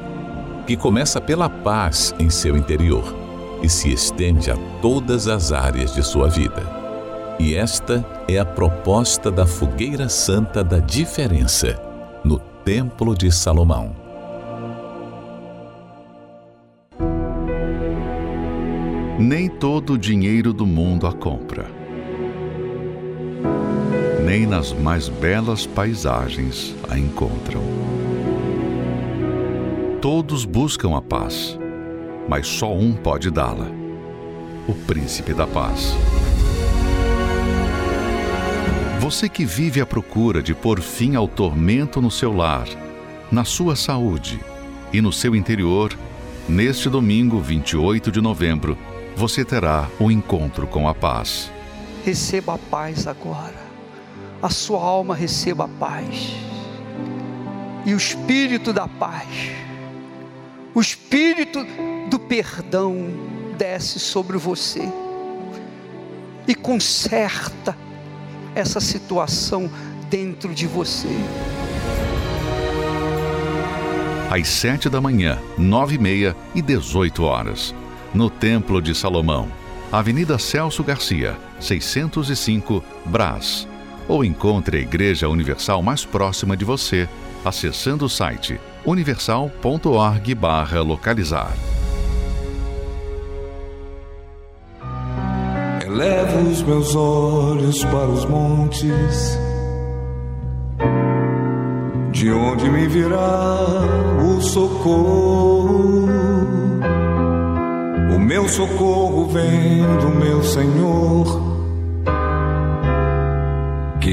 que começa pela paz em seu interior e se estende a todas as áreas de sua vida. E esta é a proposta da fogueira santa da diferença no Templo de Salomão. Nem todo o dinheiro do mundo a compra, nem nas mais belas paisagens a encontram. Todos buscam a paz mas só um pode dá-la: o Príncipe da Paz. Você que vive à procura de pôr fim ao tormento no seu lar, na sua saúde e no seu interior, neste domingo 28 de novembro, você terá o um encontro com a paz. Receba a paz agora. A sua alma receba a paz. E o espírito da paz. O espírito do perdão desce sobre você e conserta essa situação dentro de você. Às sete da manhã, nove e meia e dezoito horas, no Templo de Salomão, Avenida Celso Garcia, 605, Brás. Ou encontre a Igreja Universal mais próxima de você, acessando o site universal.org/localizar. Levo os meus olhos para os montes, de onde me virá o socorro. O meu socorro vem do meu Senhor,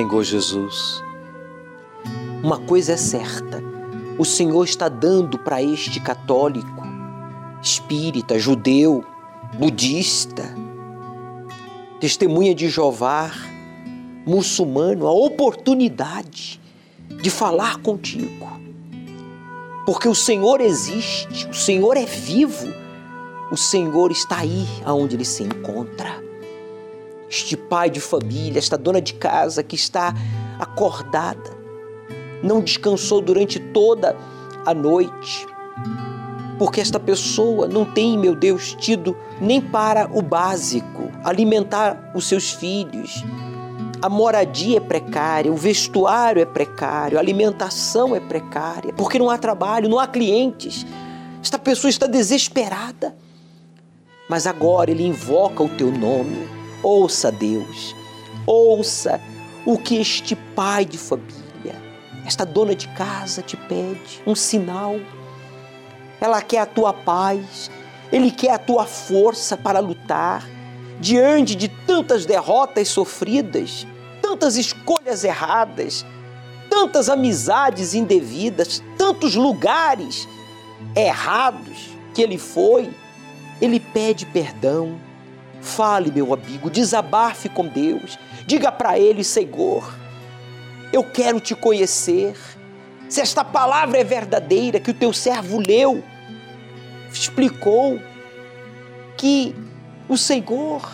Senhor Jesus, uma coisa é certa: o Senhor está dando para este católico, espírita, judeu, budista, testemunha de Jeová, muçulmano, a oportunidade de falar contigo. Porque o Senhor existe, o Senhor é vivo, o Senhor está aí aonde ele se encontra este pai de família, esta dona de casa que está acordada, não descansou durante toda a noite, porque esta pessoa não tem, meu Deus, tido nem para o básico, alimentar os seus filhos. A moradia é precária, o vestuário é precário, a alimentação é precária, porque não há trabalho, não há clientes. Esta pessoa está desesperada. Mas agora ele invoca o teu nome Ouça Deus, ouça o que este pai de família, esta dona de casa te pede, um sinal. Ela quer a tua paz, ele quer a tua força para lutar diante de tantas derrotas sofridas, tantas escolhas erradas, tantas amizades indevidas, tantos lugares errados que ele foi. Ele pede perdão Fale, meu amigo, desabafe com Deus. Diga para Ele, Senhor, eu quero te conhecer. Se esta palavra é verdadeira, que o teu servo leu, explicou que o Senhor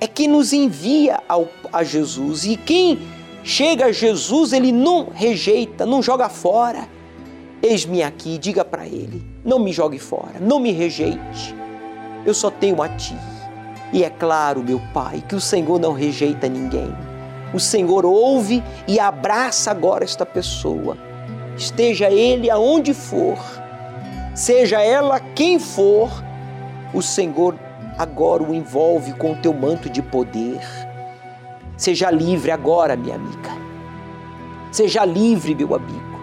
é quem nos envia ao, a Jesus e quem chega a Jesus, ele não rejeita, não joga fora. Eis-me aqui, diga para ele: não me jogue fora, não me rejeite, eu só tenho a ti. E é claro, meu Pai, que o Senhor não rejeita ninguém. O Senhor ouve e abraça agora esta pessoa. Esteja ele aonde for, seja ela quem for, o Senhor agora o envolve com o teu manto de poder. Seja livre agora, minha amiga. Seja livre, meu amigo,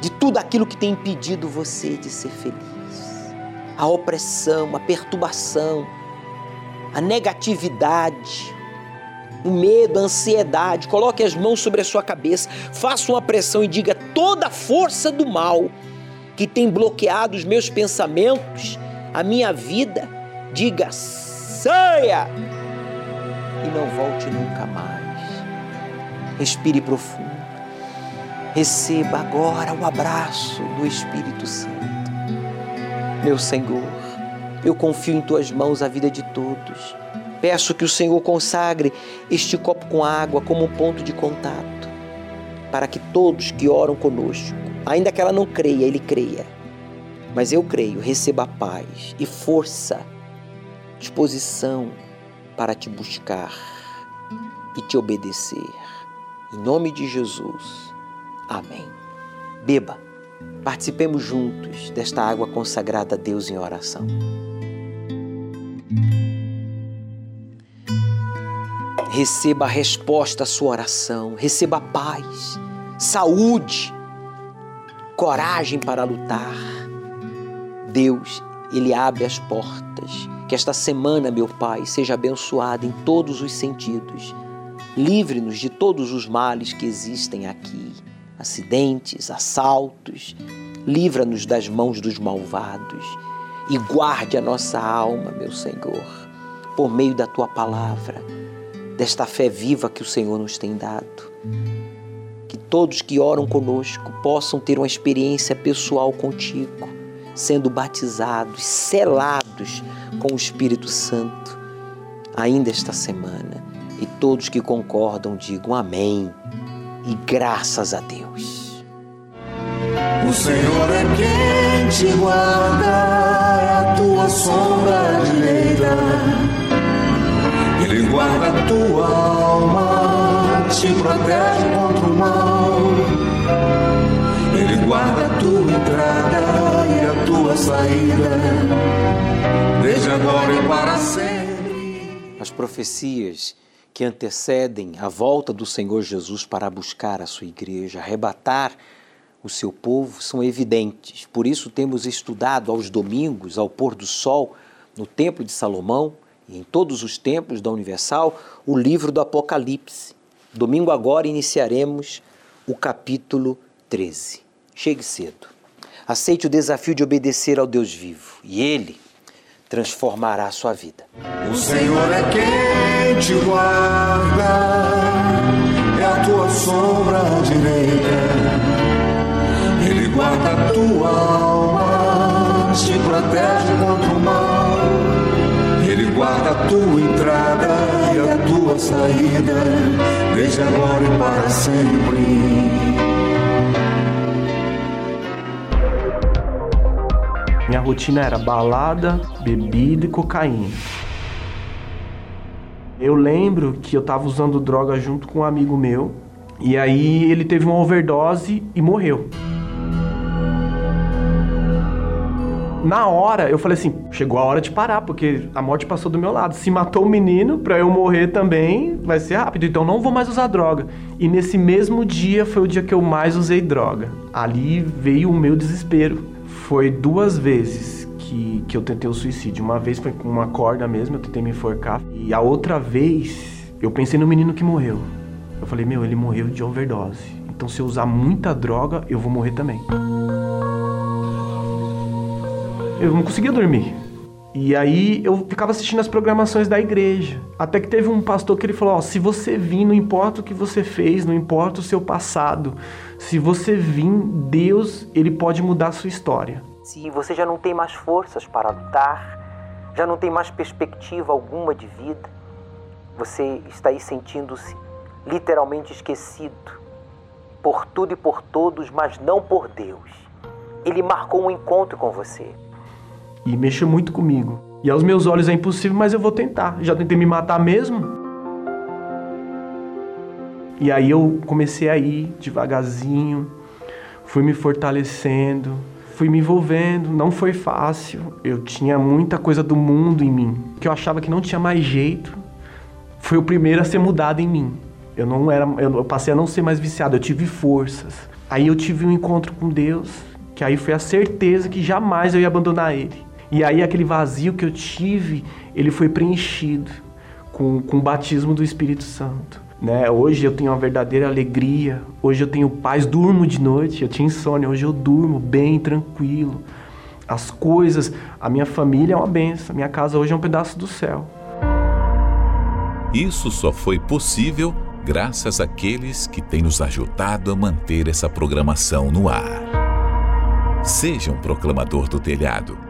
de tudo aquilo que tem impedido você de ser feliz. A opressão, a perturbação, a negatividade, o medo, a ansiedade. Coloque as mãos sobre a sua cabeça, faça uma pressão e diga toda a força do mal que tem bloqueado os meus pensamentos, a minha vida, diga saia e não volte nunca mais. Respire profundo. Receba agora o abraço do Espírito Santo. Meu Senhor, eu confio em tuas mãos a vida de todos. Peço que o Senhor consagre este copo com água como um ponto de contato, para que todos que oram conosco, ainda que ela não creia, ele creia. Mas eu creio, receba paz e força, disposição para te buscar e te obedecer. Em nome de Jesus. Amém. Beba. Participemos juntos desta água consagrada a Deus em oração. Receba a resposta à sua oração, receba paz, saúde, coragem para lutar. Deus, Ele abre as portas. Que esta semana, meu Pai, seja abençoada em todos os sentidos. Livre-nos de todos os males que existem aqui acidentes, assaltos. Livra-nos das mãos dos malvados e guarde a nossa alma, meu Senhor, por meio da tua palavra, desta fé viva que o Senhor nos tem dado. Que todos que oram conosco possam ter uma experiência pessoal contigo, sendo batizados, selados com o Espírito Santo, ainda esta semana. E todos que concordam digam amém e graças a Deus. O Senhor é quem te guarda, é a tua sombra direita. Guarda a tua alma, te protege contra o mal. Ele guarda a tua entrada e a tua saída, desde agora e para sempre. As profecias que antecedem a volta do Senhor Jesus para buscar a sua igreja, arrebatar o seu povo, são evidentes. Por isso temos estudado aos domingos, ao pôr do sol, no Templo de Salomão em todos os templos da Universal, o livro do Apocalipse. Domingo agora iniciaremos o capítulo 13. Chegue cedo. Aceite o desafio de obedecer ao Deus vivo e Ele transformará a sua vida. O Senhor é quem te guarda, é a tua sombra direita. Ele guarda a tua alma, tua entrada e a tua saída, desde agora e para sempre. Minha rotina era balada, bebida e cocaína. Eu lembro que eu tava usando droga junto com um amigo meu, e aí ele teve uma overdose e morreu. Na hora, eu falei assim: chegou a hora de parar, porque a morte passou do meu lado. Se matou o menino, pra eu morrer também, vai ser rápido. Então não vou mais usar droga. E nesse mesmo dia foi o dia que eu mais usei droga. Ali veio o meu desespero. Foi duas vezes que, que eu tentei o suicídio. Uma vez foi com uma corda mesmo, eu tentei me enforcar. E a outra vez, eu pensei no menino que morreu. Eu falei: meu, ele morreu de overdose. Então se eu usar muita droga, eu vou morrer também eu não conseguia dormir. E aí eu ficava assistindo as programações da igreja. Até que teve um pastor que ele falou: ó, se você vir, não importa o que você fez, não importa o seu passado. Se você vir, Deus, ele pode mudar a sua história. Se você já não tem mais forças para lutar, já não tem mais perspectiva alguma de vida, você está aí sentindo-se literalmente esquecido por tudo e por todos, mas não por Deus. Ele marcou um encontro com você e mexeu muito comigo. E aos meus olhos é impossível, mas eu vou tentar. Já tentei me matar mesmo. E aí eu comecei a ir devagarzinho, fui me fortalecendo, fui me envolvendo. Não foi fácil. Eu tinha muita coisa do mundo em mim, que eu achava que não tinha mais jeito. Foi o primeiro a ser mudado em mim. Eu não era, eu passei a não ser mais viciado, eu tive forças. Aí eu tive um encontro com Deus, que aí foi a certeza que jamais eu ia abandonar ele. E aí aquele vazio que eu tive, ele foi preenchido com, com o batismo do Espírito Santo. Né? Hoje eu tenho uma verdadeira alegria, hoje eu tenho paz, durmo de noite, eu tinha insônia, hoje eu durmo bem, tranquilo. As coisas, a minha família é uma benção, a minha casa hoje é um pedaço do céu. Isso só foi possível graças àqueles que têm nos ajudado a manter essa programação no ar. Seja um proclamador do telhado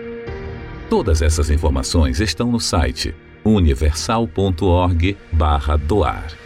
Todas essas informações estão no site universal.org/doar.